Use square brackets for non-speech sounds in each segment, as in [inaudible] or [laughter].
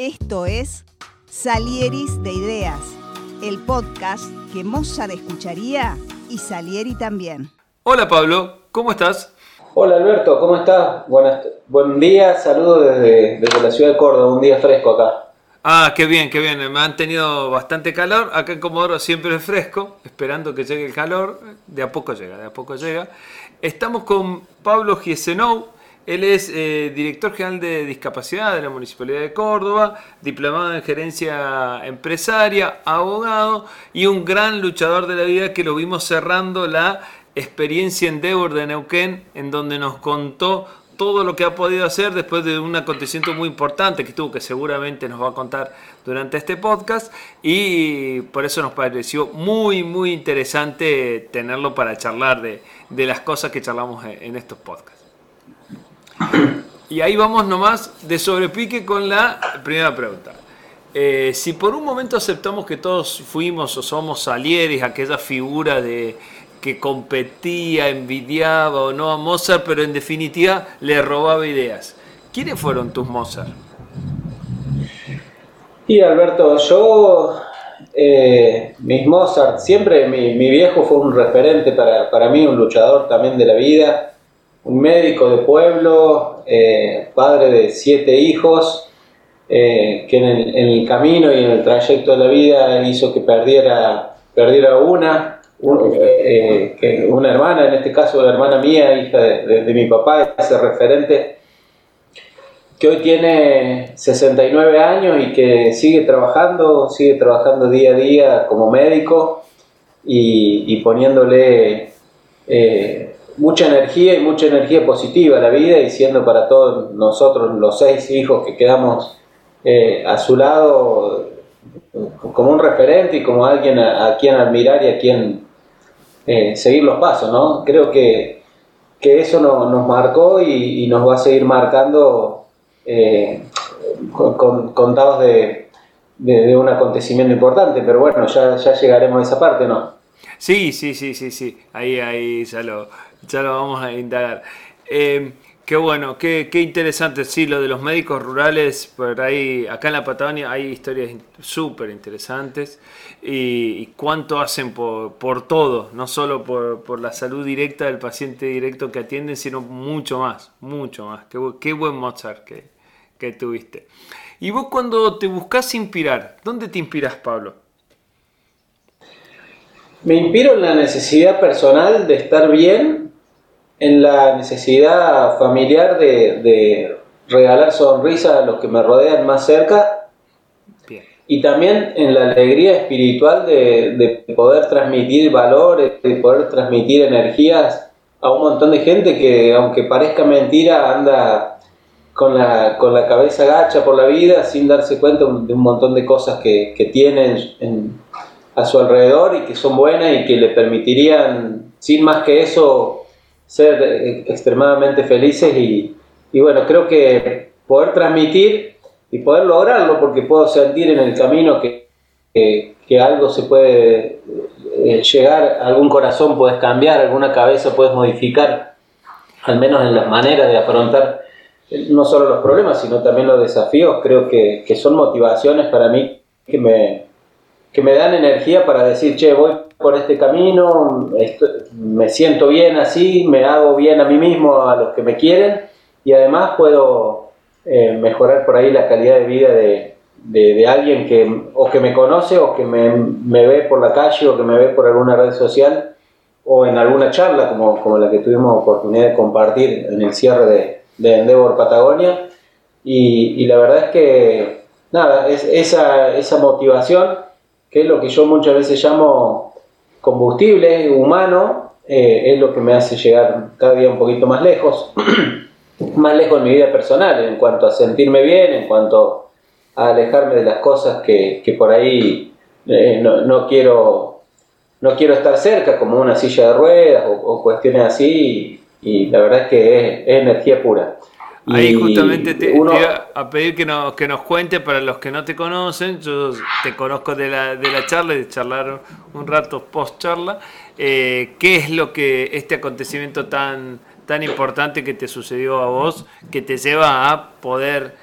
Esto es Salieris de Ideas, el podcast que Mozart escucharía y Salieri también. Hola Pablo, ¿cómo estás? Hola Alberto, ¿cómo estás? Buenas, buen día, saludos desde, desde la ciudad de Córdoba, un día fresco acá. Ah, qué bien, qué bien. Me han tenido bastante calor. Acá en Comodoro siempre es fresco, esperando que llegue el calor. De a poco llega, de a poco llega. Estamos con Pablo Giesenou. Él es eh, director general de discapacidad de la Municipalidad de Córdoba, diplomado en gerencia empresaria, abogado y un gran luchador de la vida que lo vimos cerrando la experiencia Endeavor de Neuquén, en donde nos contó todo lo que ha podido hacer después de un acontecimiento muy importante que tuvo, que seguramente nos va a contar durante este podcast, y por eso nos pareció muy, muy interesante tenerlo para charlar de, de las cosas que charlamos en estos podcasts. Y ahí vamos nomás de sobrepique con la primera pregunta. Eh, si por un momento aceptamos que todos fuimos o somos Salieris, aquella figura de que competía, envidiaba o no a Mozart, pero en definitiva le robaba ideas. ¿Quiénes fueron tus Mozart? Y Alberto, yo, eh, mis Mozart, siempre mi, mi, viejo fue un referente para, para, mí, un luchador también de la vida, un médico de pueblo, eh, padre de siete hijos, eh, que en el, en el, camino y en el trayecto de la vida hizo que perdiera, perdiera una, eh, que una hermana, en este caso la hermana mía, hija de, de, mi papá, ese referente, que hoy tiene 69 años y que sigue trabajando, sigue trabajando día a día como médico y, y poniéndole eh, mucha energía y mucha energía positiva a la vida y siendo para todos nosotros los seis hijos que quedamos eh, a su lado como un referente y como alguien a, a quien admirar y a quien eh, seguir los pasos, ¿no? Creo que, que eso no, nos marcó y, nos va a seguir marcando eh, con, con, contados de, de, de, un acontecimiento importante, pero bueno, ya, ya llegaremos a esa parte, ¿no? Sí, sí, sí, sí, sí, ahí, ahí ya lo, ya lo vamos a indagar. Eh, Qué bueno, qué, qué, interesante, sí, lo de los médicos rurales, por ahí, acá en la Patagonia hay historias súper interesantes y, y, cuánto hacen por, por todo, no solo por, por, la salud directa del paciente directo que atienden, sino mucho más, mucho más. Qué, qué buen Mozart que, que tuviste. Y vos cuando te buscas inspirar, ¿dónde te inspiras, Pablo? Me inspiro en la necesidad personal de estar bien en la necesidad familiar de, de regalar sonrisas a los que me rodean más cerca Bien. y también en la alegría espiritual de, de, poder transmitir valores, de poder transmitir energías a un montón de gente que aunque parezca mentira anda con la, con la cabeza gacha por la vida sin darse cuenta de un montón de cosas que, que tienen en, a su alrededor y que son buenas y que le permitirían, sin más que eso, ser eh, extremadamente felices y, y, bueno, creo que poder transmitir y poder lograrlo, porque puedo sentir en el camino que, que, algo se puede eh, llegar, algún corazón puedes cambiar, alguna cabeza puedes modificar, al menos en las maneras de afrontar eh, no solo los problemas, sino también los desafíos, creo que, que son motivaciones para mí que me, que me dan energía para decir, che, voy por este camino, me siento bien así, me hago bien a mí mismo, a los que me quieren, y además puedo eh, mejorar por ahí la calidad de vida de, de, alguien que o que me conoce o que me, me, ve por la calle o que me ve por alguna red social o en alguna charla como, como la que tuvimos oportunidad de compartir en el cierre de, de Endeavor Patagonia. Y, y, la verdad es que, nada, es esa, esa motivación, que es lo que yo muchas veces llamo combustible humano eh, es lo que me hace llegar cada día un poquito más lejos, [clears throat] más lejos en mi vida personal, en cuanto a sentirme bien, en cuanto a alejarme de las cosas que, que por ahí eh, no, no, quiero, no quiero estar cerca, como una silla de ruedas o, cuestiones así, y, la verdad es que es energía pura. Ahí justamente te, uno, te, iba a pedir que nos, que nos cuente para los que no te conocen, yo te conozco de la, de la charla y de charlar un rato post charla, eh, ¿qué es lo que este acontecimiento tan, tan importante que te sucedió a vos, que te lleva a poder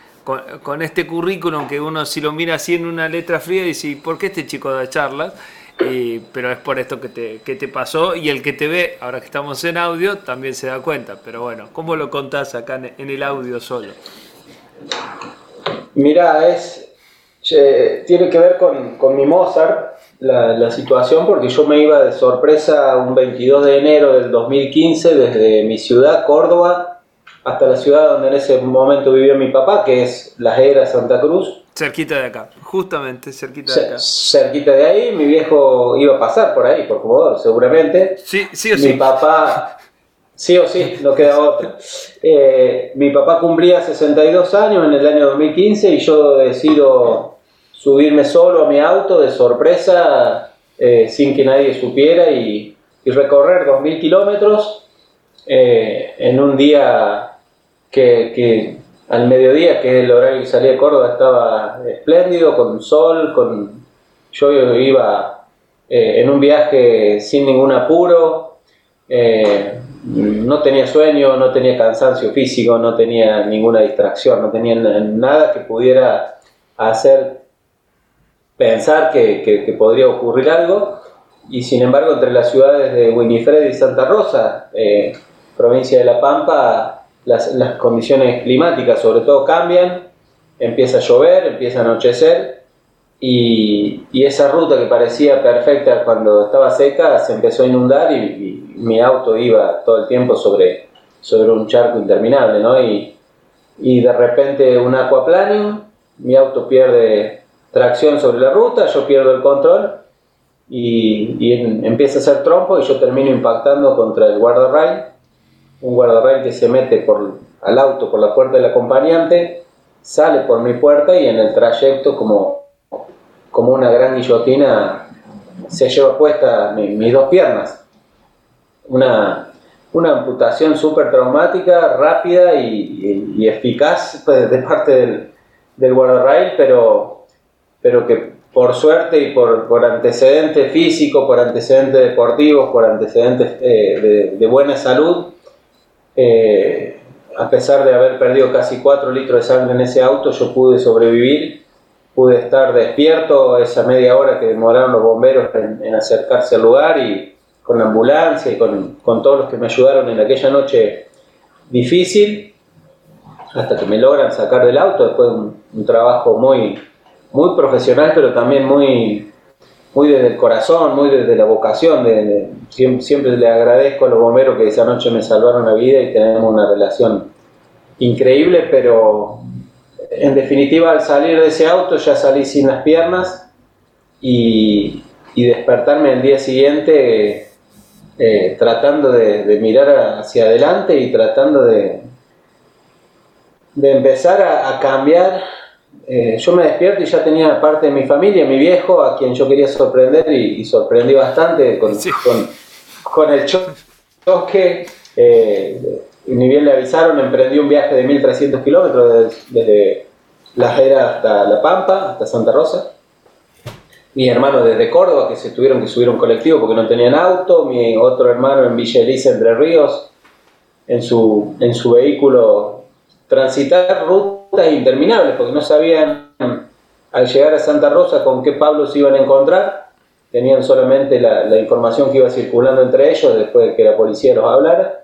con, este currículum que uno si lo mira así en una letra fría dice, ¿por qué este chico da charlas? Pero es por esto que te, que te pasó y el que te ve, ahora que estamos en audio, también se da cuenta. Pero bueno, ¿cómo lo contás acá en el audio solo? Mira, es, tiene que ver con, con mi Mozart, la, la, situación, porque yo me iba de sorpresa un 22 de enero del 2015 desde mi ciudad, Córdoba, hasta la ciudad donde en ese momento vivió mi papá, que es Las Heras, Santa Cruz. Cerquita de acá, justamente cerquita de acá. Cerquita de ahí, mi viejo iba a pasar por ahí, por Comodoro, seguramente. Sí, sí o sí. Mi papá, sí o sí, no queda otro. Eh, mi papá cumplía 62 años en el año 2015 y yo decido subirme solo a mi auto de sorpresa, eh, sin que nadie supiera, y, y recorrer 2.000 kilómetros eh, en un día que, al mediodía, que es el horario que salía de Córdoba, estaba espléndido, con sol, con yo iba eh, en un viaje sin ningún apuro, eh, no tenía sueño, no tenía cansancio físico, no tenía ninguna distracción, no tenía nada que pudiera hacer pensar que, podría ocurrir algo. Y sin embargo, entre las ciudades de Winifred y Santa Rosa, eh, provincia de La Pampa, las, condiciones climáticas sobre todo cambian, empieza a llover, empieza a anochecer y, esa ruta que parecía perfecta cuando estaba seca se empezó a inundar y, mi auto iba todo el tiempo sobre, sobre un charco interminable, ¿no? Y, de repente un aquaplanio, mi auto pierde tracción sobre la ruta, yo pierdo el control y, empieza a hacer trompo y yo termino impactando contra el guardarrail un guardarrail que se mete por, al auto por la puerta del acompañante, sale por mi puerta y en el trayecto como, como una gran guillotina se lleva puesta mis dos piernas. Una, una amputación súper traumática, rápida y, eficaz pues, de parte del, del guardarrail, pero, pero que por suerte y por, por antecedentes físicos, por antecedentes deportivos, por antecedentes eh, de, de buena salud, eh, a pesar de haber perdido casi 4 litros de sangre en ese auto, yo pude sobrevivir, pude estar despierto esa media hora que demoraron los bomberos en, acercarse al lugar y con la ambulancia y con, con, todos los que me ayudaron en aquella noche difícil, hasta que me logran sacar del auto, después de un, un trabajo muy, muy profesional, pero también muy, muy desde el corazón, muy desde la vocación. De, siempre, le agradezco a los bomberos que esa noche me salvaron la vida y tenemos una relación increíble, pero en definitiva al salir de ese auto ya salí sin las piernas y, despertarme el día siguiente eh, tratando de, mirar hacia adelante y tratando de, de empezar a cambiar eh, yo me despierto y ya tenía parte de mi familia, mi viejo, a quien yo quería sorprender y, sorprendí bastante con, con, el choque. Eh, ni bien le avisaron, emprendí un viaje de 1300 kilómetros desde, La Jera hasta La Pampa, hasta Santa Rosa. Mi hermano desde Córdoba, que se tuvieron que subir un colectivo porque no tenían auto. Mi otro hermano en Villa Elisa, Entre Ríos, en su, en su vehículo transitar interminables, porque no sabían al llegar a Santa Rosa con qué Pablo se iban a encontrar, tenían solamente la, información que iba circulando entre ellos después de que la policía los hablara,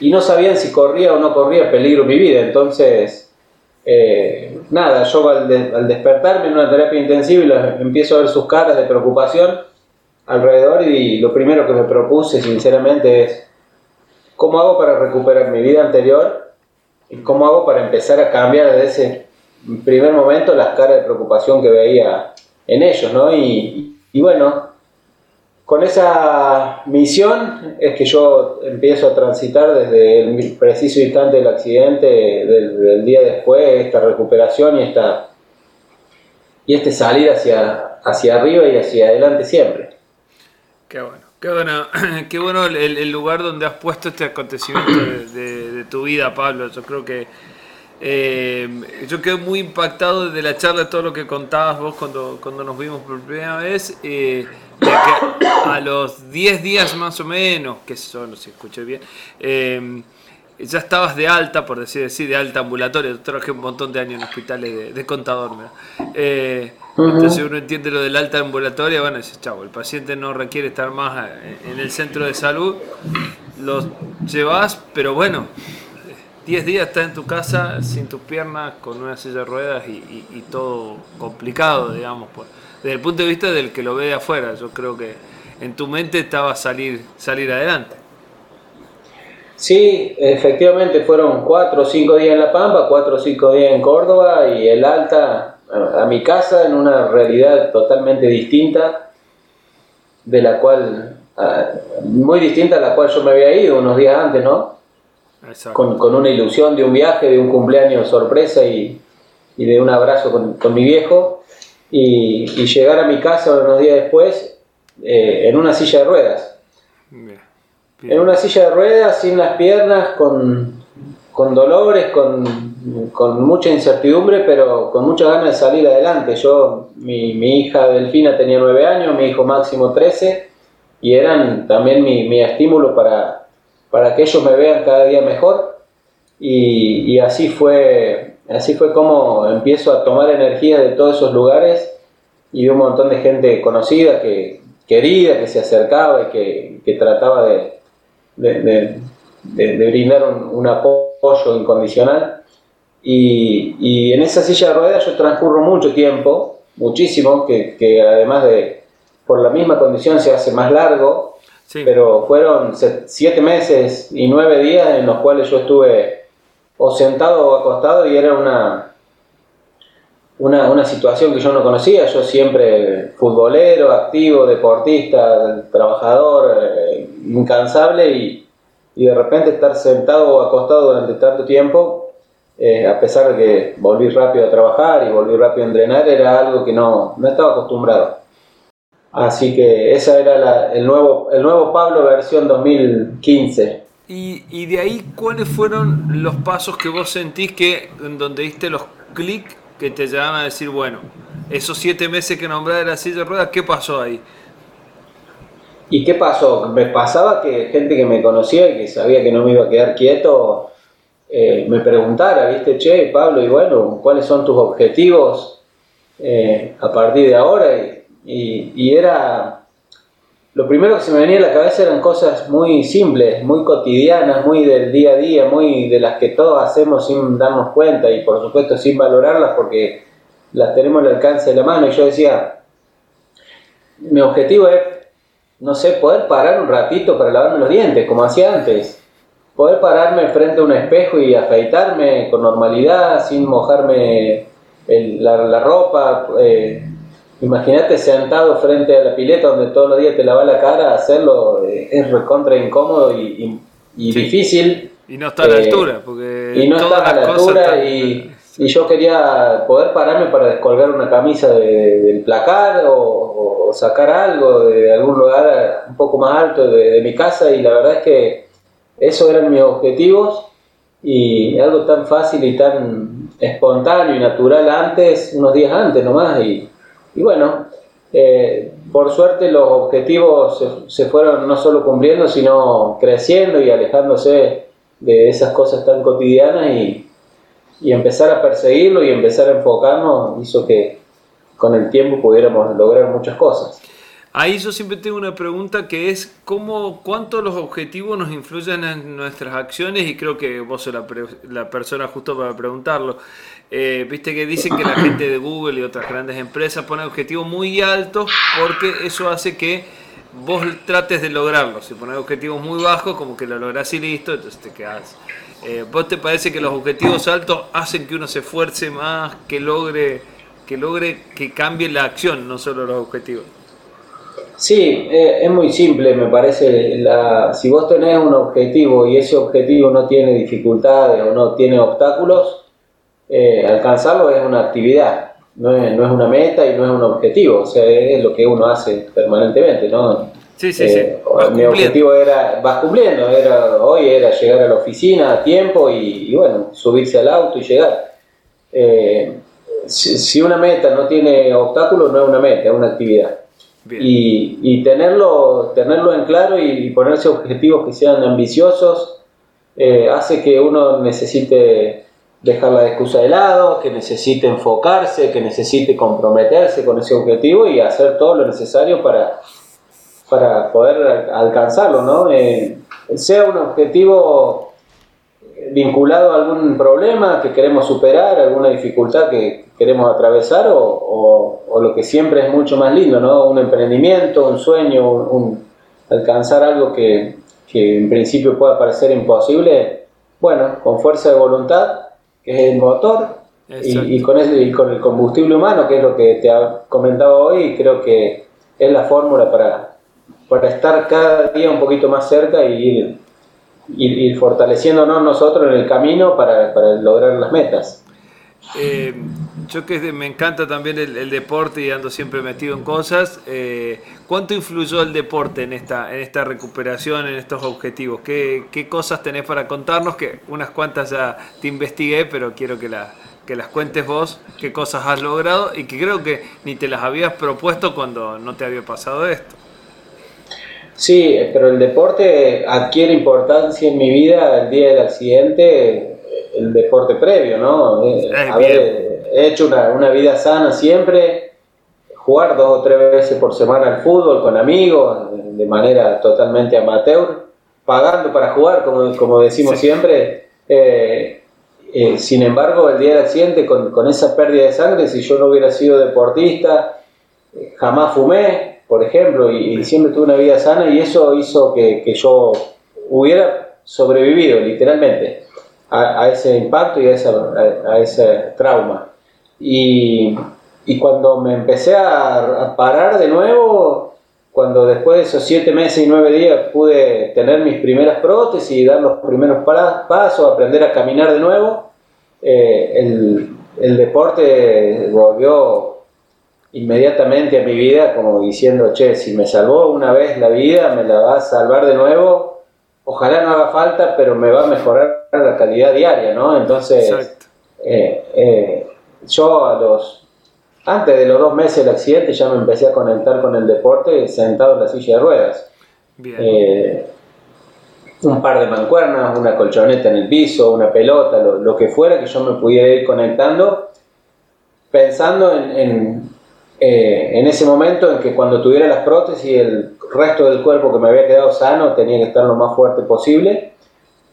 y no sabían si corría o no corría peligro mi vida, entonces, eh, nada, yo al, despertarme en una terapia intensiva empiezo a ver sus caras de preocupación alrededor y lo primero que me propuse sinceramente es, ¿cómo hago para recuperar mi vida anterior ¿Cómo hago para empezar a cambiar desde ese primer momento las caras de preocupación que veía en ellos? ¿no? Y, bueno, con esa misión es que yo empiezo a transitar desde el preciso instante del accidente, del, día después, esta recuperación y, esta, y este salir hacia, hacia arriba y hacia adelante siempre. Qué bueno. Qué bueno, [clears throat] qué bueno el, lugar donde has puesto este acontecimiento de, tu vida, Pablo. Yo creo que eh, yo quedé muy impactado desde la charla, de todo lo que contabas vos cuando, cuando nos vimos por primera vez. Eh, que a los 10 días más o menos, que son, si escuché bien, eh, ya estabas de alta, por decir así, de alta ambulatoria. Trabajé un montón de años en hospitales de, contador. Eh, entonces uno entiende lo del alta ambulatoria, bueno, dice, chavo, el paciente no requiere estar más en el centro de salud, lo llevas, pero bueno, 10 días estás en tu casa sin tus piernas, con una silla de ruedas y, todo complicado, digamos, pues, desde el punto de vista del que lo ve de afuera. Yo creo que en tu mente estaba salir, salir adelante. Sí, efectivamente fueron cuatro o cinco días en La Pampa, cuatro o cinco días en Córdoba y el alta a, mi casa en una realidad totalmente distinta, de la cual, muy distinta a la cual yo me había ido unos días antes, ¿no? Con, con, una ilusión de un viaje, de un cumpleaños sorpresa y, y de un abrazo con, con mi viejo y, y, llegar a mi casa unos días después eh, en una silla de ruedas. En una silla de ruedas, sin las piernas, con, con dolores, con, con, mucha incertidumbre, pero con muchas ganas de salir adelante. Yo, mi, mi, hija Delfina tenía nueve años, mi hijo Máximo 13, y eran también mi, mi estímulo para, para que ellos me vean cada día mejor. Y, y, así fue así fue como empiezo a tomar energía de todos esos lugares y de un montón de gente conocida que querida que se acercaba y que, que trataba de, de, de, brindar un, apoyo incondicional. Y, y, en esa silla de ruedas yo transcurro mucho tiempo, muchísimo, que, que, además de por la misma condición se hace más largo, pero fueron siete meses y nueve días en los cuales yo estuve o sentado o acostado y era una, una, una, situación que yo no conocía, yo siempre futbolero, activo, deportista, trabajador, eh, incansable y, y, de repente estar sentado o acostado durante tanto tiempo, eh, a pesar de que volví rápido a trabajar y volví rápido a entrenar, era algo que no, no estaba acostumbrado. Así que ese era el, nuevo, el nuevo Pablo versión 2015. Y, y de ahí, ¿cuáles fueron los pasos que vos sentís que en donde diste los clics que te llevan a decir, bueno, esos siete meses que nombré de la silla de ruedas, ¿qué pasó ahí? ¿Y qué pasó? Me pasaba que gente que me conocía y que sabía que no me iba a quedar quieto, eh, me preguntara, viste, che, Pablo, y bueno, ¿cuáles son tus objetivos eh, a partir de ahora? Y, y, era, lo primero que se me venía a la cabeza eran cosas muy simples, muy cotidianas, muy del día a día, muy de las que todos hacemos sin darnos cuenta y por supuesto sin valorarlas porque las tenemos al alcance de la mano. Y yo decía, mi objetivo es no sé, poder parar un ratito para lavarme los dientes, como hacía antes. Poder pararme frente a un espejo y afeitarme con normalidad, sin mojarme la, ropa. Eh, Imagínate sentado frente a la pileta donde todos los días te lava la cara, hacerlo eh, es recontra incómodo y, difícil. Y no está a la eh, altura, porque. Y no está a la altura y, y, yo quería poder pararme para descolgar una camisa del placar o, sacar algo de algún lugar un poco más alto de, mi casa y la verdad es que esos eran mis objetivos y algo tan fácil y tan espontáneo y natural antes, unos días antes nomás y, y bueno, eh, por suerte los objetivos se, fueron no solo cumpliendo, sino creciendo y alejándose de esas cosas tan cotidianas y, y empezar a perseguirlo y empezar a enfocarnos hizo que con el tiempo pudiéramos lograr muchas cosas. Ahí yo siempre tengo una pregunta que es cómo, cuánto los objetivos nos influyen en nuestras acciones y creo que vos sos la, persona justo para preguntarlo. Eh, viste que dicen que la gente de Google y otras grandes empresas ponen objetivos muy altos porque eso hace que vos trates de lograrlo. Si pones objetivos muy bajos, como que lo lográs y listo, entonces te quedas. Eh, ¿Vos te parece que los objetivos altos hacen que uno se esfuerce más, que logre, que logre que cambie la acción, no solo los objetivos? Sí, eh, es muy simple, me parece. La, si vos tenés un objetivo y ese objetivo no tiene dificultades o no tiene obstáculos, eh, alcanzarlo es una actividad, no es, no es, una meta y no es un objetivo, o sea, es lo que uno hace permanentemente, ¿no? Sí, sí, sí. Eh, mi objetivo era, vas cumpliendo, era, hoy era llegar a la oficina a tiempo y, bueno, subirse al auto y llegar. Si, si, una meta no tiene obstáculos, no es una meta, es una actividad. Y, tenerlo, tenerlo en claro y, ponerse objetivos que sean ambiciosos eh, hace que uno necesite dejar la excusa de lado, que necesite enfocarse, que necesite comprometerse con ese objetivo y hacer todo lo necesario para, para poder alcanzarlo, ¿no? Eh, sea un objetivo vinculado a algún problema que queremos superar, alguna dificultad que queremos atravesar o, o, lo que siempre es mucho más lindo, ¿no? Un emprendimiento, un sueño, un, alcanzar algo que, que en principio pueda parecer imposible, bueno, con fuerza de voluntad que es el motor, y, con el, con el combustible humano, que es lo que te ha comentado hoy, creo que es la fórmula para, para estar cada día un poquito más cerca y ir, fortaleciéndonos nosotros en el camino para, para lograr las metas. Eh, yo que me encanta también el, deporte y ando siempre metido en cosas, eh, ¿cuánto influyó el deporte en esta, en esta recuperación, en estos objetivos? ¿Qué, ¿Qué, cosas tenés para contarnos? Que unas cuantas ya te investigué, pero quiero que, la, que las cuentes vos, qué cosas has logrado y que creo que ni te las habías propuesto cuando no te había pasado esto. Sí, pero el deporte adquiere importancia en mi vida el día del accidente el deporte previo, ¿no? Eh, he hecho una, una, vida sana siempre, jugar dos o tres veces por semana al fútbol con amigos, de manera totalmente amateur, pagando para jugar, como, como decimos siempre. Eh, eh, sin embargo, el día del accidente, con, con, esa pérdida de sangre, si yo no hubiera sido deportista, jamás fumé, por ejemplo, y, siempre tuve una vida sana y eso hizo que, que yo hubiera sobrevivido, literalmente a, ese impacto y a, a, ese trauma. Y, y, cuando me empecé a, parar de nuevo, cuando después de esos siete meses y nueve días pude tener mis primeras prótesis dar los primeros pasos, aprender a caminar de nuevo, eh, el, el deporte volvió inmediatamente a mi vida como diciendo, che, si me salvó una vez la vida, me la va a salvar de nuevo ojalá no haga falta, pero me va a mejorar la calidad diaria, ¿no? Entonces, eh, eh, yo a los, antes de los dos meses del accidente ya me empecé a conectar con el deporte sentado en la silla de ruedas. Eh, un par de mancuernas, una colchoneta en el piso, una pelota, lo, que fuera que yo me pudiera ir conectando, pensando en, en ese momento en que cuando tuviera las prótesis el resto del cuerpo que me había quedado sano tenía que estar lo más fuerte posible.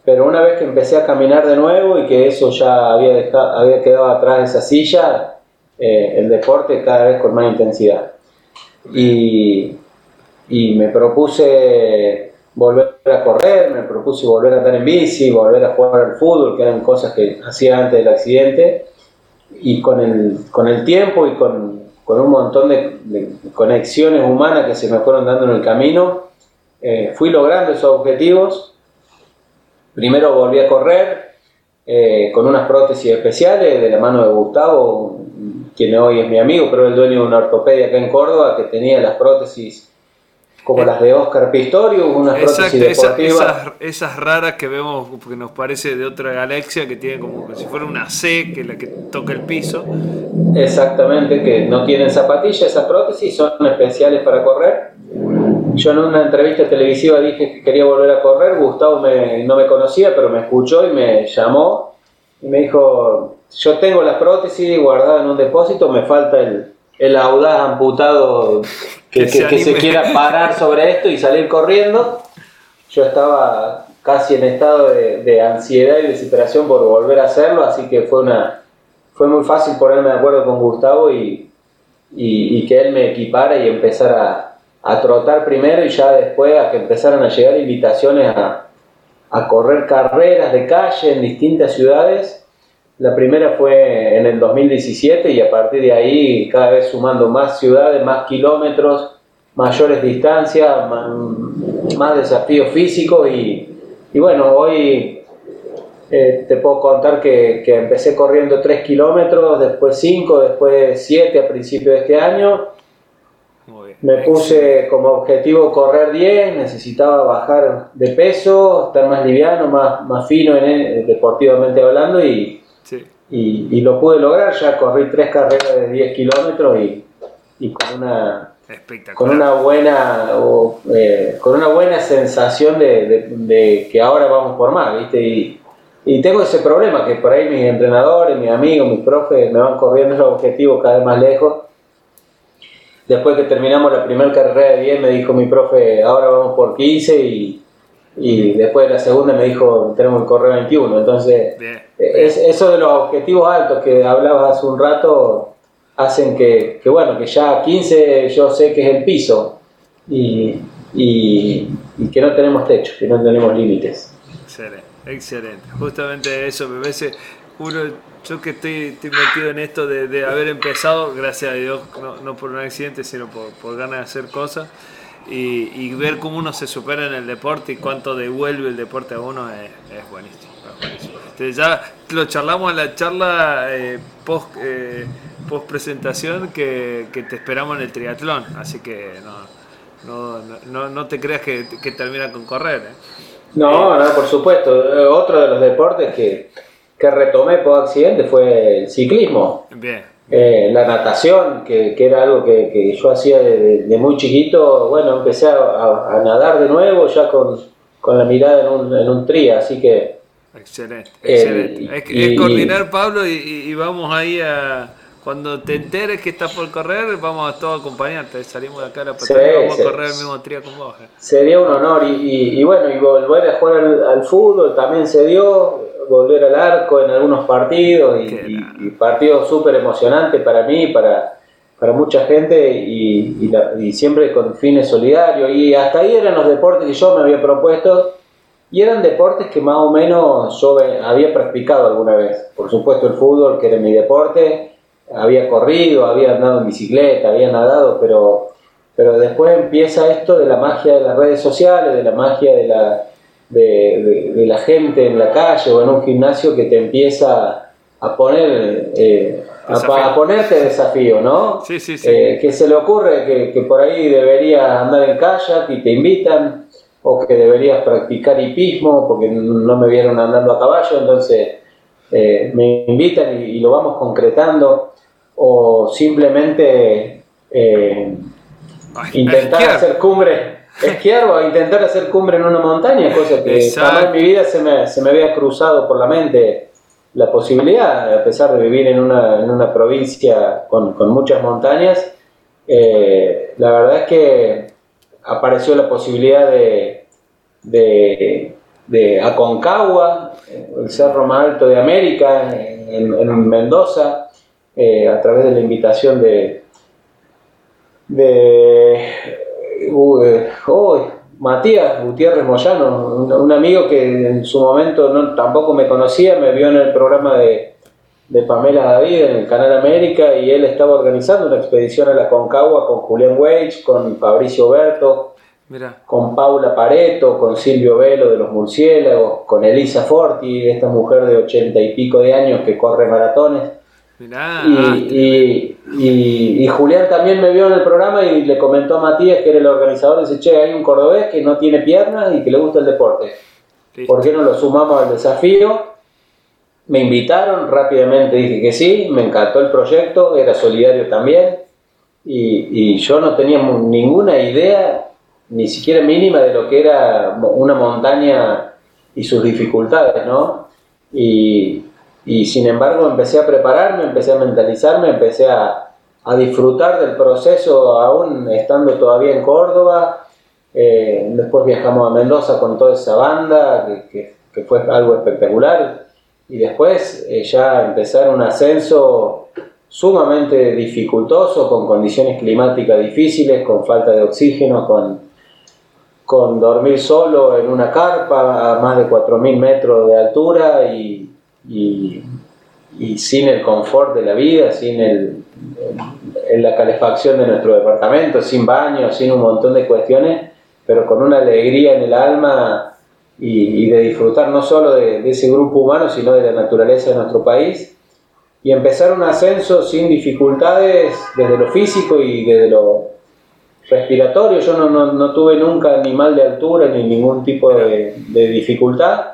Pero una vez que empecé a caminar de nuevo y que eso ya había, dejado, había quedado atrás de esa silla, eh, el deporte cada vez con más intensidad. Y, y me propuse volver a correr, me propuse volver a andar en bici, volver a jugar al fútbol, que eran cosas que hacía antes del accidente. Y con el, con el tiempo y con, con un montón de, conexiones humanas que se me fueron dando en el camino, eh, fui logrando esos objetivos. Primero volví a correr eh, con unas prótesis especiales de la mano de Gustavo, quien hoy es mi amigo, pero el dueño de una ortopedia acá en Córdoba que tenía las prótesis como las de Oscar Pistorio, unas prótesis deportivas. Esas, raras que vemos que nos parece de otra galaxia, que tiene como si fuera una C, que es la que toca el piso. Exactamente, que no tienen zapatillas, esas prótesis son especiales para correr. Yo en una entrevista televisiva dije que quería volver a correr, Gustavo no me conocía, pero me escuchó y me llamó y me dijo, yo tengo las prótesis guardadas en un depósito, me falta el, el audaz amputado que, se, quiera parar sobre esto y salir corriendo. Yo estaba casi en estado de, ansiedad y desesperación por volver a hacerlo, así que fue una fue muy fácil ponerme de acuerdo con Gustavo y, y, que él me equipara y empezara a, a, trotar primero y ya después a que empezaran a llegar invitaciones a, a correr carreras de calle en distintas ciudades la primera fue en el 2017 y a partir de ahí cada vez sumando más ciudades, más kilómetros, mayores distancias, más, desafíos físicos y, bueno, hoy eh, te puedo contar que, empecé corriendo 3 kilómetros, después 5, después 7 a principios de este año. Me puse como objetivo correr 10, necesitaba bajar de peso, estar más liviano, más, más fino en, deportivamente hablando y, y, lo pude lograr, ya corrí tres carreras de 10 kilómetros y, con una con una buena o, eh, con una buena sensación de, de- de que ahora vamos por más, ¿viste? Y, y tengo ese problema que por ahí mis entrenadores, mis amigos, mis profes me van corriendo los objetivos cada vez más lejos. Después que terminamos la primera carrera de 10 me dijo mi profe, ahora vamos por 15 y, y después de la segunda me dijo, tenemos que correr 21. Entonces, Bien. es, eso de los objetivos altos que hablabas hace un rato hacen que, que, bueno, que ya 15 yo sé que es el piso y, y- y que no tenemos techo, que no tenemos límites. Excelente, excelente. Justamente eso, me parece, uno, yo que estoy, estoy metido en esto de, de haber empezado, gracias a Dios, no, no por un accidente, sino por, por ganas de hacer cosas, y, y ver cómo uno se supera en el deporte y cuánto devuelve el deporte a uno es, es buenísimo. es buenísimo. Entonces ya lo charlamos en la charla eh, post, eh, post presentación que, que te esperamos en el triatlón, así que no, no, no, no, te creas que, que termina con correr. ¿eh? No, no, por supuesto. Eh, Otro de los deportes que, que retomé por accidente fue el ciclismo. Bien, Eh, la natación, que, que era algo que, que yo hacía de, muy chiquito, bueno, empecé a, a- a nadar de nuevo ya con, con la mirada en un, en un tría, así que Excelente, Eh, excelente. es, y- es coordinar, Pablo, y- y vamos ahí a. Cuando te enteres que estás por correr, vamos a todos acompañarte. Salimos de acá a la Sí, pantalla y vamos sí. a correr el mismo trío con vos. eh. sería un honor. Y, y- y bueno, y volver a jugar al, al fútbol también se dio, volver al arco en algunos partidos, y, y- partidos súper emocionantes para mí, para, para mucha gente, y, la- y siempre con fines solidarios. Y hasta ahí eran los deportes que yo me había propuesto. Y eran deportes que más o menos yo había practicado alguna vez. Por supuesto el fútbol, que era mi deporte, había corrido, había andado en bicicleta, había nadado, pero, pero después empieza esto de la magia de las redes sociales, de la magia de la, de, de- de la gente en la calle o en un gimnasio que te empieza a poner... eh, a, a ponerte desafío, ¿no? Sí, sí, sí. Eh, que se le ocurre que, que por ahí deberías andar en kayak y te invitan, o que deberías practicar hipismo porque no me vieron andando a caballo, entonces eh, me invitan y, y lo vamos concretando, o simplemente eh, Ay, intentar esquiar. hacer cumbre, [laughs] esquiar o intentar hacer cumbre en una montaña, cosa que Exacto. jamás en mi vida se me, se me había cruzado por la mente la posibilidad, a pesar de vivir en una, en una provincia con, con muchas montañas, eh, la verdad es que apareció la posibilidad de, de, de Aconcagua, el cerro más alto de América, en, en Mendoza, eh, a través de la invitación de, de uh, eh, oh, Matías Gutiérrez Moyano, un, un amigo que en su momento no, tampoco me conocía, me vio en el programa de, de Pamela David en el Canal América y él estaba organizando una expedición a la Concagua con Julián Weich, con Fabricio Berto, Con Paula Pareto, con Silvio Velo de los Murciélagos, con Elisa Forti, esta mujer de ochenta y pico de años que corre maratones. mirá. Y, ah, y- y- y Julián también me vio en el programa y le comentó a Matías, que era el organizador, dice, che, hay un cordobés que no tiene piernas y que le gusta el deporte. listo. ¿Por qué no lo sumamos al desafío? Me invitaron, rápidamente dije que sí, me encantó el proyecto, era solidario también, y, y yo no tenía ninguna idea, ni siquiera mínima, de lo que era una montaña y sus dificultades, ¿no? Y, sin embargo empecé a prepararme, empecé a mentalizarme, empecé a, a disfrutar del proceso aún estando todavía en Córdoba. Eh, después viajamos a Mendoza con toda esa banda, que, que- que fue algo espectacular. Y después eh, ya empezar un ascenso sumamente dificultoso, con condiciones climáticas difíciles, con falta de oxígeno, con, con dormir solo en una carpa a más de 4.000 metros de altura y, y- sin el confort de la vida, sin el, el- la calefacción de nuestro departamento, sin baño, sin un montón de cuestiones, pero con una alegría en el alma y, y de disfrutar no solo de, de ese grupo humano, sino de la naturaleza de nuestro país. Y empezar un ascenso sin dificultades desde lo físico y desde lo respiratorio. Yo no, no- no tuve nunca ni mal de altura ni ningún tipo de, de dificultad.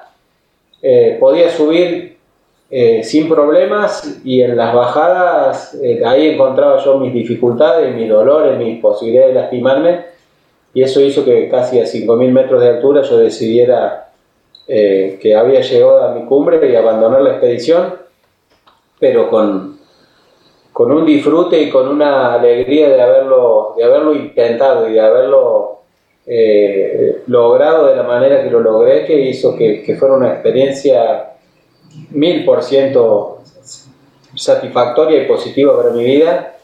Eh, podía subir eh, sin problemas y en las bajadas eh, ahí encontraba yo mis dificultades, mis dolores, mis posibilidades de lastimarme y eso hizo que casi a 5.000 metros de altura yo decidiera eh, que había llegado a mi cumbre y abandonar la expedición, pero con, con un disfrute y con una alegría de haberlo, de haberlo intentado y de haberlo logrado de la manera que lo logré, que hizo que, que fuera una experiencia mil por ciento satisfactoria y positiva para mi vida.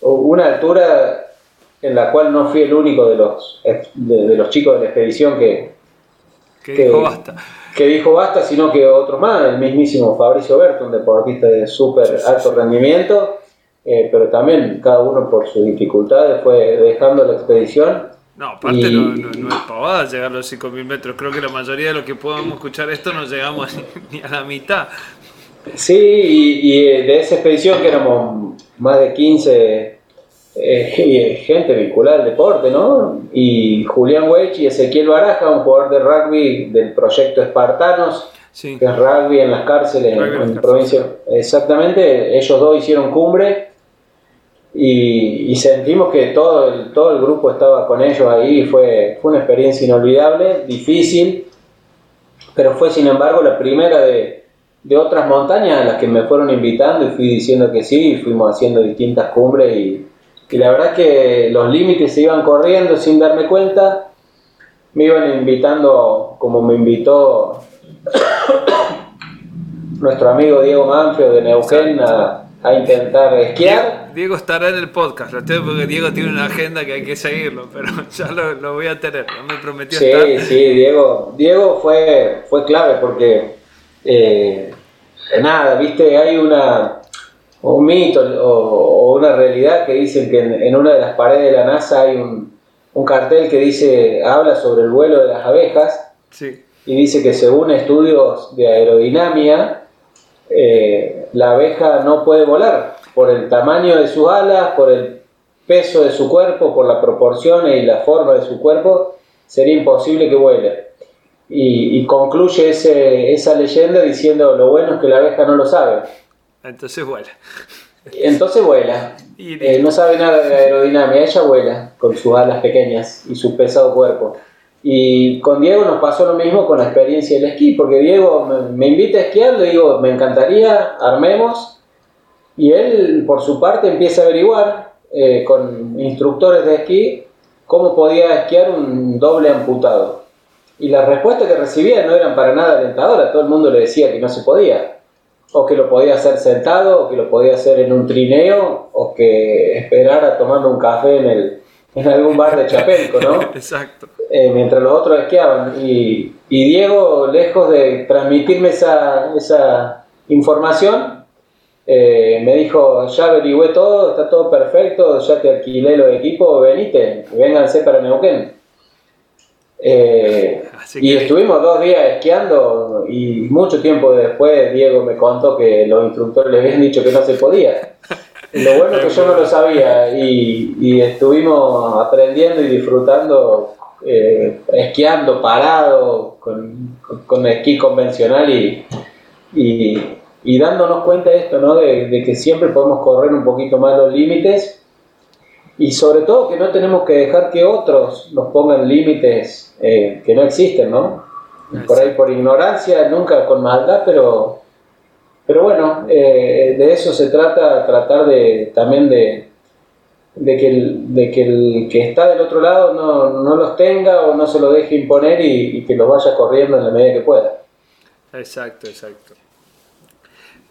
Una altura en la cual no fui el único de los, de, los chicos de la expedición que, que, dijo basta. Que dijo basta, sino que otro más, el mismísimo Fabricio Berto, un deportista de súper alto rendimiento, eh, pero también cada uno por sus dificultades fue dejando la expedición no, aparte no, es pavada llegar a los 5.000 metros. Creo que la mayoría de los que podamos escuchar esto no llegamos [laughs] ni a la mitad. Sí, y, eh, de esa expedición que éramos más de 15 [laughs] eh, gente vinculada al deporte, ¿no? Y Julián Weich y Ezequiel Baraja, un jugador de rugby del proyecto Espartanos, que es rugby en las cárceles en, en provincia. Exactamente, ellos dos hicieron cumbre y, sentimos que todo el, todo el grupo estaba con ellos ahí, fue, fue una experiencia inolvidable, difícil, pero fue sin embargo la primera de, de, otras montañas a las que me fueron invitando y fui diciendo que sí, y fuimos haciendo distintas cumbres y, y la verdad que los límites se iban corriendo sin darme cuenta, me iban invitando como me invitó [coughs] nuestro amigo Diego Manfred de Neuquén a a intentar esquiar. Diego, estará en el podcast, lo tengo porque Diego tiene una agenda que hay que seguirlo, pero [laughs] ya lo, voy a tener, no me prometió sí, Sí, Diego, Diego fue, fue clave porque, eh, nada, viste, hay una un mito o, una realidad que dicen que en, una de las paredes de la NASA hay un, un cartel que dice, habla sobre el vuelo de las abejas sí. y dice que según estudios de aerodinámica, eh, la abeja no puede volar por el tamaño de sus alas, por el peso de su cuerpo, por la proporción y la forma de su cuerpo, sería imposible que vuele. Y, concluye esa leyenda diciendo lo bueno es que la abeja no lo sabe. Entonces vuela. Entonces vuela. Eh, no sabe nada de aerodinámica, ella vuela con sus alas pequeñas y su pesado cuerpo. Y con Diego nos pasó lo mismo con la experiencia del esquí, porque Diego me, invita a esquiar, le digo, me encantaría, armemos, y él por su parte empieza a averiguar eh, con instructores de esquí cómo podía esquiar un doble amputado. Y las respuestas que recibía no eran para nada alentadoras, todo el mundo le decía que no se podía, o que lo podía hacer sentado, o que lo podía hacer en un trineo, o que esperara tomando un café en, el, en algún bar de Chapelco, ¿no? [laughs] Exacto. Eh, mientras los otros esquiaban. Y, Diego, lejos de transmitirme esa, esa información, eh, me dijo, ya averigüé todo, está todo perfecto, ya te alquilé los equipos, venite, vénganse para Neuquén. Eh, y estuvimos dos días esquiando y mucho tiempo después Diego me contó que los instructores le habían dicho que no se podía. [laughs] Lo bueno es que yo no lo sabía y, y estuvimos aprendiendo y disfrutando eh, esquiando parado, con, con, esquí convencional y, y, dándonos cuenta de esto, ¿no? De, que siempre podemos correr un poquito más los límites y sobre todo que no tenemos que dejar que otros nos pongan límites eh, que no existen, ¿no? Por ahí por ignorancia, nunca con maldad, pero, pero bueno, eh, de eso se trata, tratar de también de, de que, el, de que el que está del otro lado no, no los tenga o no se lo deje imponer y, que los vaya corriendo en la medida que pueda. Exacto, exacto.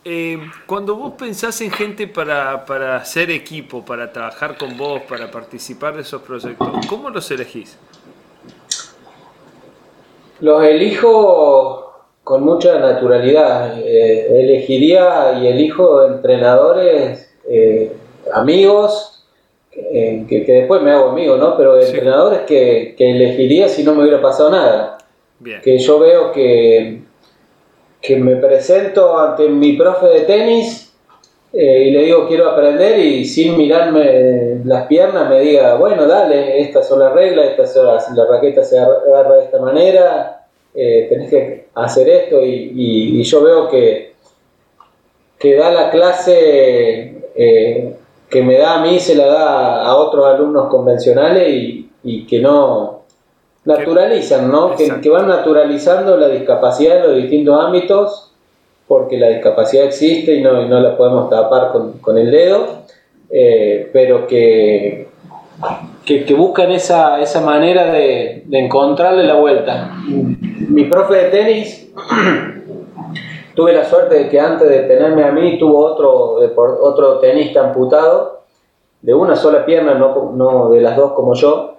Eh, cuando vos pensás en gente para, para hacer equipo, para trabajar con vos, para participar de esos proyectos, ¿cómo los elegís? Los elijo con mucha naturalidad. Eh, elegiría y elijo entrenadores, eh, amigos, eh, que, después me hago amigo, ¿no? Pero entrenadores que, que, elegiría si no me hubiera pasado nada. Que yo veo que, que me presento ante mi profe de tenis eh, y le digo quiero aprender y sin mirarme las piernas me diga, bueno, dale, estas son las reglas, estas son las, la raqueta se agarra de esta manera, eh, tenés que hacer esto y, y, yo veo que, que da la clase eh, que me da a mí, se la da a otros alumnos convencionales y, y que no naturalizan, ¿no? Que, que, van naturalizando la discapacidad en los distintos ámbitos, porque la discapacidad existe y no, y no la podemos tapar con, con el dedo, eh, pero que, que, buscan esa, esa manera de, de encontrarle la vuelta. Mi profe de tenis [clears throat] tuve la suerte de que antes de tenerme a mí tuvo otro, otro tenista amputado de una sola pierna, no, no de las dos como yo.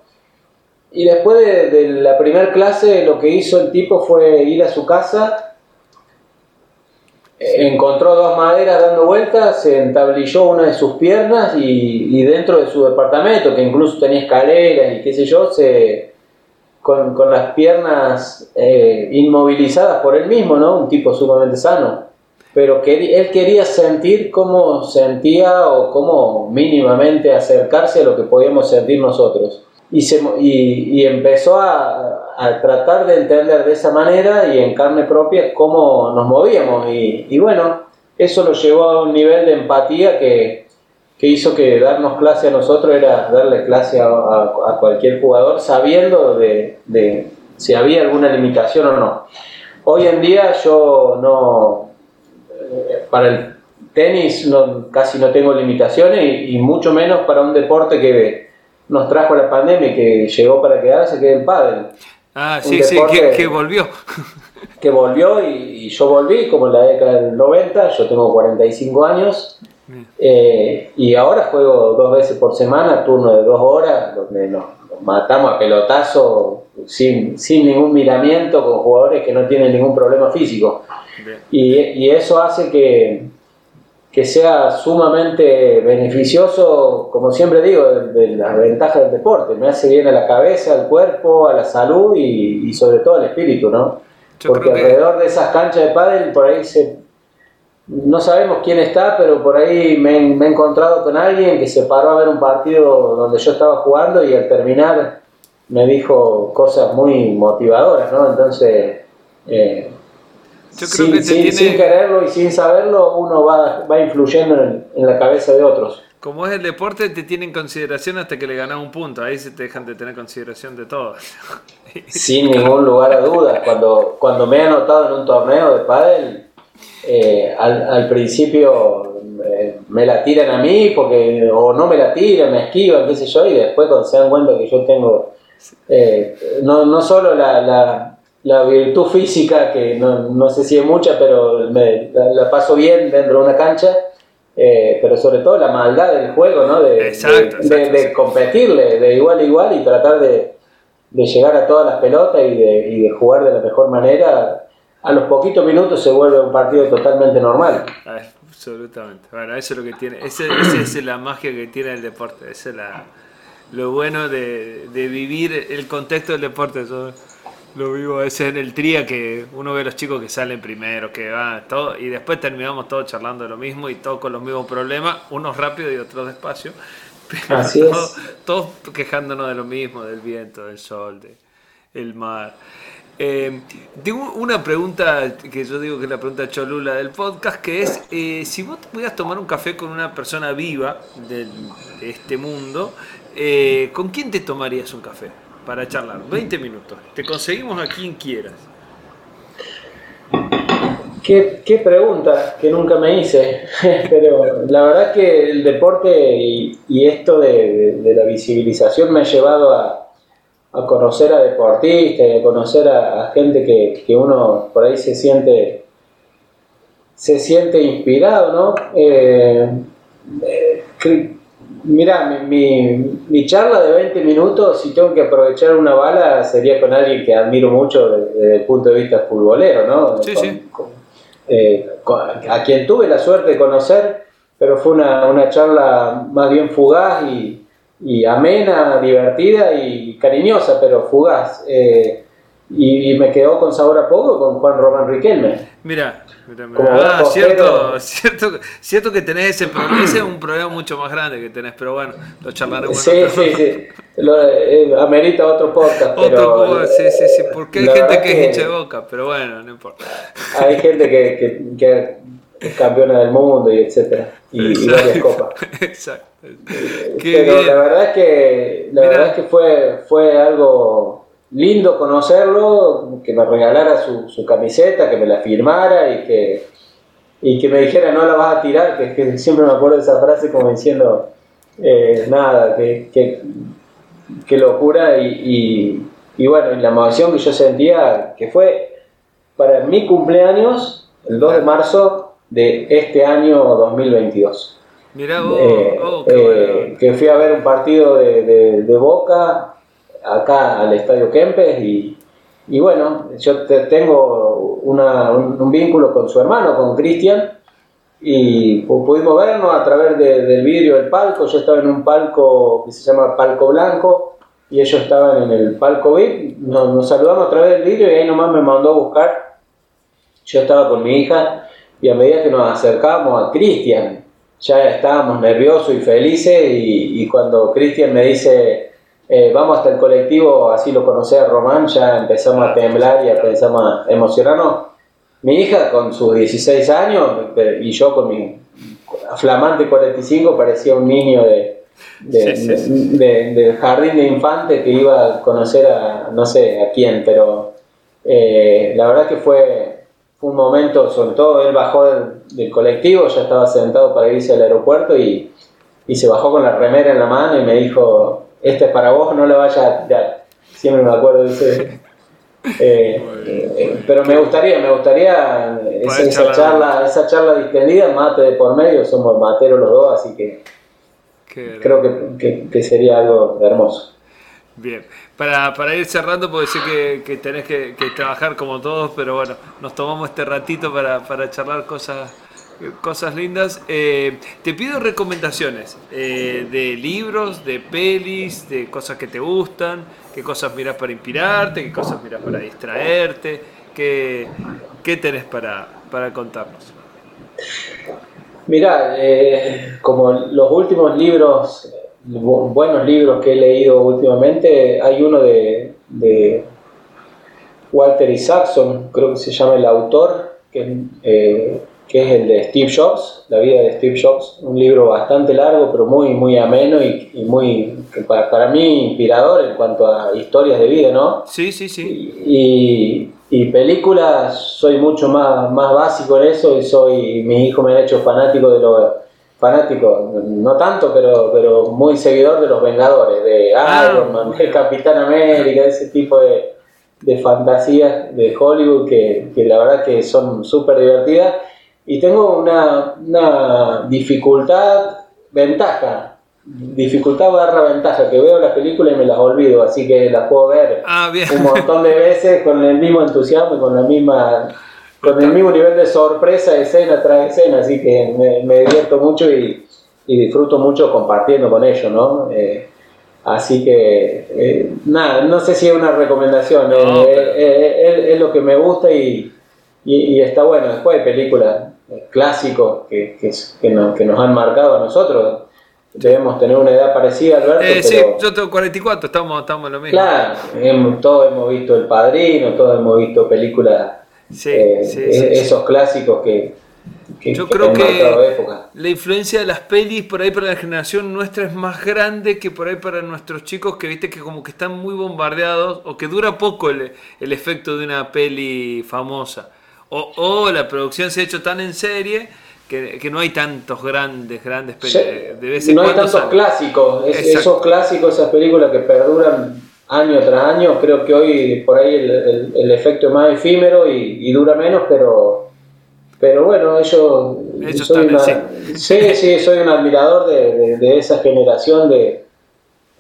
Y después de, la primera clase lo que hizo el tipo fue ir a su casa, encontró dos maderas dando vueltas, se entablilló una de sus piernas y, y, dentro de su departamento, que incluso tenía escaleras y qué sé yo, se, con, con las piernas eh, inmovilizadas por él mismo, ¿no? Un tipo sumamente sano. Pero él quería sentir cómo sentía o cómo mínimamente acercarse a lo que podíamos sentir nosotros. Y, empezó a, tratar de entender de esa manera y en carne propia cómo nos movíamos. Y, bueno, eso lo llevó a un nivel de empatía que, que hizo que darnos clase a nosotros era darle clase a, cualquier jugador sabiendo de, de, si había alguna limitación o no. Hoy en día yo no, eh, para el tenis no, casi no tengo limitaciones y, y, mucho menos para un deporte que nos trajo la pandemia que llegó para quedarse, que es el pádel. Ah, sí, sí, que, que, volvió. [laughs] Que volvió y, y, yo volví como en la década del 90, yo tengo 45 años eh, y ahora juego dos veces por semana, turno de dos horas, donde nos, nos matamos a pelotazo sin, sin, ningún miramiento con jugadores que no tienen ningún problema físico. Y, y, eso hace que, que, sea sumamente beneficioso, como siempre digo, de, de las ventajas del deporte. Me hace bien a la cabeza, al cuerpo, a la salud y, y sobre todo al espíritu, ¿no? Yo Porque alrededor que... de esas canchas de pádel por ahí se no sabemos quién está, pero por ahí me, me, he encontrado con alguien que se paró a ver un partido donde yo estaba jugando y al terminar me dijo cosas muy motivadoras, ¿no? Entonces, eh, sin, que sin, tiene... sin, quererlo y sin saberlo, uno va, va influyendo en, en, la cabeza de otros. Como es el deporte, te tienen consideración hasta que le ganas un punto. Ahí se te dejan de tener consideración de todo. [laughs] Sin ningún lugar a dudas. Cuando, cuando me he anotado en un torneo de pádel, eh, al, al, principio eh, me la tiran a mí porque o no me la tiran, me esquivan, qué sé yo, y después cuando se dan cuenta que yo tengo eh, no, no solo la, la, la, virtud física, que no, no, sé si es mucha, pero me, la, la paso bien dentro de una cancha, eh, pero sobre todo la maldad del juego, ¿no? De, exacto, de, exacto, de, de competirle de igual a igual y tratar de, llegar a todas las pelotas y de, y de jugar de la mejor manera a los poquitos minutos se vuelve un partido totalmente normal. Absolutamente. Bueno, eso es lo que tiene. Esa es la magia que tiene el deporte. Ese es la, lo bueno de, de, vivir el contexto del deporte. Lo vivo a veces en el tría que uno ve a los chicos que salen primero, que van, todo, y después terminamos todos charlando de lo mismo y todos con los mismos problemas, unos rápido y otros despacio. Pero Así todos, todos quejándonos de lo mismo, del viento, del sol, del mar. Eh, tengo una pregunta que yo digo que es la pregunta cholula del podcast, que es, eh, si vos pudieras tomar un café con una persona viva del, de este mundo, eh, ¿con quién te tomarías un café para charlar? 20 minutos. Te conseguimos a quien quieras. Qué, qué pregunta que nunca me hice, [laughs] pero la verdad que el deporte y, esto de, la visibilización me ha llevado a conocer a deportistas y a conocer a, gente que, que uno por ahí se siente se siente inspirado, ¿no? Eh, eh, mira, mi, mi, mi, charla de 20 minutos, si tengo que aprovechar una bala, sería con alguien que admiro mucho desde, el punto de vista futbolero, ¿no? Sí, con, sí. Con, eh, con, a quien tuve la suerte de conocer, pero fue una, una charla más bien fugaz y, y amena, divertida y cariñosa, pero fugaz. Eh, y, y, me quedó con sabor a poco con Juan Román Riquelme. Mira, mira, mira. Ah, cierto, cierto, cierto que tenés ese problema, ese es un problema mucho más grande que tenés, pero bueno, lo charlaremos. Sí, sí, sí, lo, eh, amerita otro podcast. Otro pero, podcast, sí, sí, sí, porque hay gente que es hincha de boca, pero bueno, no importa. Hay gente que, que, que es campeona del mundo y etcétera. Y, y varias copas. Exacto. Pero la verdad es que, la verdad es que fue, fue algo lindo conocerlo, que me regalara su, su camiseta, que me la firmara y que, y que me dijera no la vas a tirar, que, que siempre me acuerdo de esa frase como diciendo, eh, nada, que, que, que locura y, y, y bueno, y la emoción que yo sentía, que fue para mi cumpleaños, el 2 de marzo de este año 2022. Mirá vos, Eh, oh, qué eh, bueno. que fui a ver un partido de, de- de Boca acá al Estadio Kempes y, y bueno, yo te- tengo un, vínculo con su hermano, con Cristian, y pu- pudimos vernos a través de- del vidrio del palco. Yo estaba en un palco que se llama Palco Blanco y ellos estaban en el palco VIP. Nos, nos saludamos a través del vidrio y ahí nomás me mandó a buscar. Yo estaba con mi hija y a medida que nos acercábamos a Cristian, ya estábamos nerviosos y felices y, y cuando Cristian me dice, eh, vamos hasta el colectivo, así lo conocí a Román, ya empezamos a temblar y empezamos a emocionarnos. Mi hija con sus 16 años y yo con mi flamante 45 parecía un niño de, de, Sí, sí, sí. de- del jardín de infante que iba a conocer a no sé a quién, pero eh, la verdad que fue, fue un momento, sobre todo él bajó del, del colectivo, ya estaba sentado para irse al aeropuerto y, y se bajó con la remera en la mano y me dijo, esta es para vos, no la vayas a tirar. Siempre me acuerdo de ese... [laughs] eh, eh, pero me gustaría, me gustaría esa, charla, esa charla distendida, mate de por medio, somos materos los dos, así que creo que, que- que sería algo hermoso. Bien, para, para ir cerrando, porque sé que, que tenés que, que trabajar como todos, pero bueno, nos tomamos este ratito para, para charlar cosas, cosas lindas. Eh, te pido recomendaciones eh, de libros, de pelis, de cosas que te gustan, qué cosas miras para inspirarte, qué cosas miras para distraerte, qué, qué tenés para, para contarnos. Mira, eh, como los últimos libros, bu- buenos libros que he leído últimamente, hay uno de, de Walter Isaacson, creo que se llama el autor, que, eh, que es el de Steve Jobs, La vida de Steve Jobs, un libro bastante largo, pero muy, muy ameno y, y muy, para, para mí, inspirador en cuanto a historias de vida, ¿no? Sí, sí, sí. Y, y películas, soy mucho más, más básico en eso y soy, mis hijos me han hecho fanático de los, fanático, no tanto, pero, pero muy seguidor de los Vengadores, de Ah, Iron Man, de. Capitán América, ese tipo de, de fantasías de Hollywood que, que la verdad que son súper divertidas. Y tengo una, una dificultad, ventaja, dificultad barra ventaja, que veo las películas y me las olvido, así que las puedo ver Ah, un montón de veces con el mismo entusiasmo y con la misma con el mismo nivel de sorpresa escena tras escena así que me, me divierto mucho y, y disfruto mucho compartiendo con ellos no Eh, así que eh, nada no sé si es una recomendación No, eh, pero- eh, es, es lo que me gusta y, y, y está bueno después hay películas eh, clásicos que, que, que nos, que nos han marcado a nosotros debemos tener una edad parecida Alberto Eh, sí, pero- yo tengo 44, estamos, estamos en lo mismo. Claro, hemos- todos hemos visto El Padrino, todos hemos visto películas, Sí, eh, sí, e- sí, sí. esos clásicos que, Yo creo que la influencia de las pelis por ahí para la generación nuestra es más grande que por ahí para nuestros chicos que viste que como que están muy bombardeados o que dura poco el, el efecto de una peli famosa. O, o la producción se ha hecho tan en serie que, que no hay tantos grandes, grandes pelis. Ya- De vez en no hay tantos salen. clásicos, es- esos clásicos, esas películas que perduran año tras año, creo que hoy por ahí el, el- el efecto es más efímero y, y dura menos, pero pero bueno, ellos, Ellos soy una- sí, sí, soy un admirador de, de- de esa generación de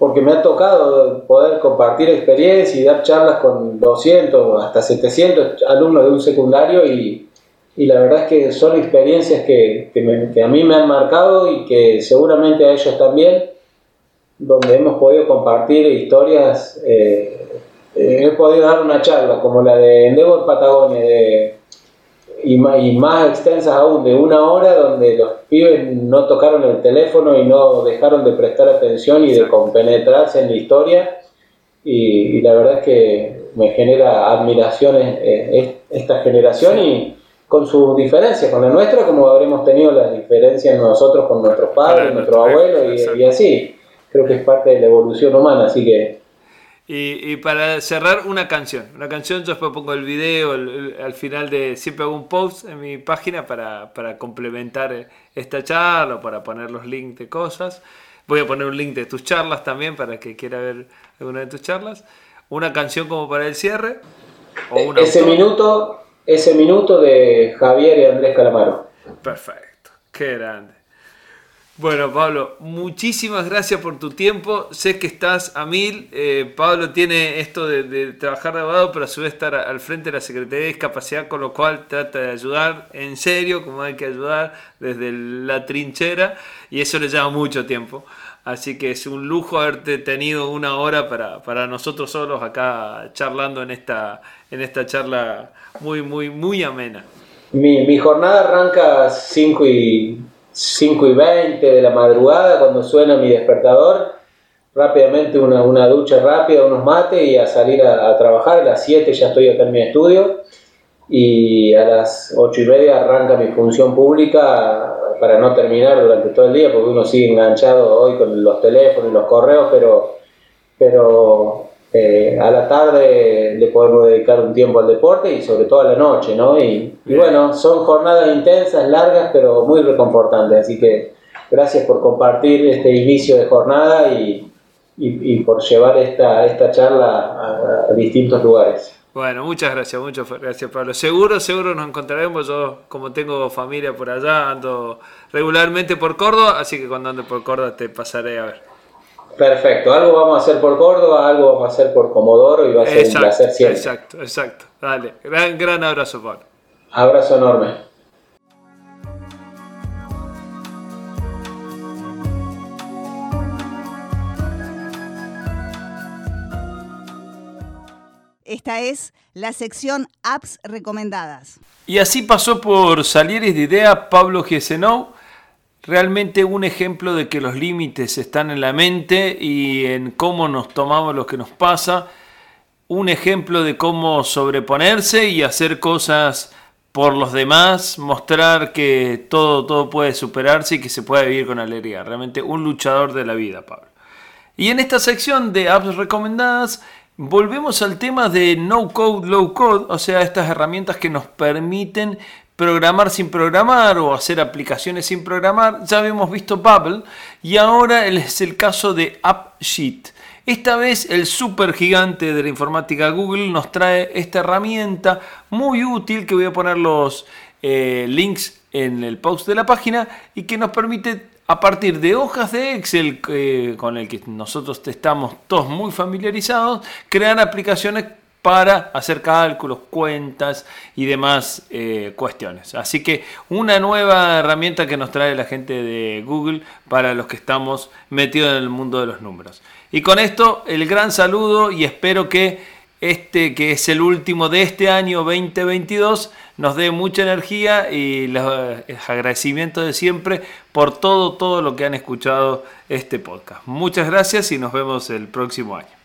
porque me ha tocado poder compartir experiencias y dar charlas con 200 hasta 700 alumnos de un secundario y, la verdad es que son experiencias que, que a mí me han marcado y que seguramente a ellos también, donde hemos podido compartir historias, eh, eh, he podido dar una charla como la de Endeavor Patagonia de, y, ma- y más extensas aún, de una hora donde los pibes no tocaron el teléfono y no dejaron de prestar atención y de compenetrarse en la historia. Y, y la verdad es que me genera admiración eh, es- esta generación y, con sus diferencias, con la nuestra, como habremos tenido las diferencias nosotros con nuestros padres, nuestros abuelos y, y así. Creo que es parte de la evolución humana, así que y, para cerrar, una canción. Una canción, yo después pongo el video al final de. Siempre hago un post en mi página para, para, complementar esta charla o para poner los links de cosas. Voy a poner un link de tus charlas también para que quiera ver alguna de tus charlas. Una canción como para el cierre. O ese, minuto, ese minuto de Javier y Andrés Calamaro. Perfecto. Qué grande. Bueno, Pablo, muchísimas gracias por tu tiempo. Sé que estás a mil. Eh, Pablo tiene esto de, trabajar de abogado, pero a su vez estar al frente de la Secretaría de Discapacidad, con lo cual trata de ayudar en serio, como hay que ayudar desde la trinchera, y eso le lleva mucho tiempo. Así que es un lujo haberte tenido una hora para, para nosotros solos acá charlando en esta, en esta charla muy, muy, muy amena. Mi, mi jornada arranca 5 y 5 y 20 de la madrugada cuando suena mi despertador, rápidamente una, una ducha rápida, unos mates y a salir a, trabajar. A las 7 ya estoy acá en mi estudio y a las 8 y media arranca mi función pública para no terminar durante todo el día porque uno sigue enganchado hoy con los teléfonos y los correos, pero, pero eh, a la tarde le podemos dedicar un tiempo al deporte y sobre todo a la noche, ¿no? Y, bueno, son jornadas intensas, largas, pero muy reconfortantes, así que gracias por compartir este inicio de jornada y, por llevar esta, esta charla a, distintos lugares. Bueno, muchas gracias, muchas gracias Pablo. Seguro, seguro nos encontraremos. Yo, como tengo familia por allá, ando regularmente por Córdoba, así que cuando ande por Córdoba te pasaré a ver. Perfecto, algo vamos a hacer por Córdoba, algo vamos a hacer por Comodoro y va a ser un placer siempre. Exacto, exacto. Dale, gran, gran abrazo, Pablo. Abrazo enorme. Esta es la sección apps recomendadas. Y así pasó por Salieres de Idea Pablo Giesenou realmente un ejemplo de que los límites están en la mente y en cómo nos tomamos lo que nos pasa, un ejemplo de cómo sobreponerse y hacer cosas por los demás, mostrar que todo, todo puede superarse y que se puede vivir con alegría. Realmente un luchador de la vida, Pablo. Y en esta sección de apps recomendadas, volvemos al tema de no code, low code, o sea, estas herramientas que nos permiten programar sin programar o hacer aplicaciones sin programar. Ya habíamos visto Bubble y ahora es el caso de AppSheet. Esta vez el super gigante de la informática Google nos trae esta herramienta muy útil que voy a poner los eh, links en el post de la página y que nos permite a partir de hojas de Excel eh, con el que nosotros estamos todos muy familiarizados, crear aplicaciones para hacer cálculos, cuentas y demás eh, cuestiones. Así que una nueva herramienta que nos trae la gente de Google para los que estamos metidos en el mundo de los números. Y con esto el gran saludo y espero que este que es el último de este año 2022 nos dé mucha energía y los agradecimientos de siempre por todo todo lo que han escuchado este podcast. Muchas gracias y nos vemos el próximo año.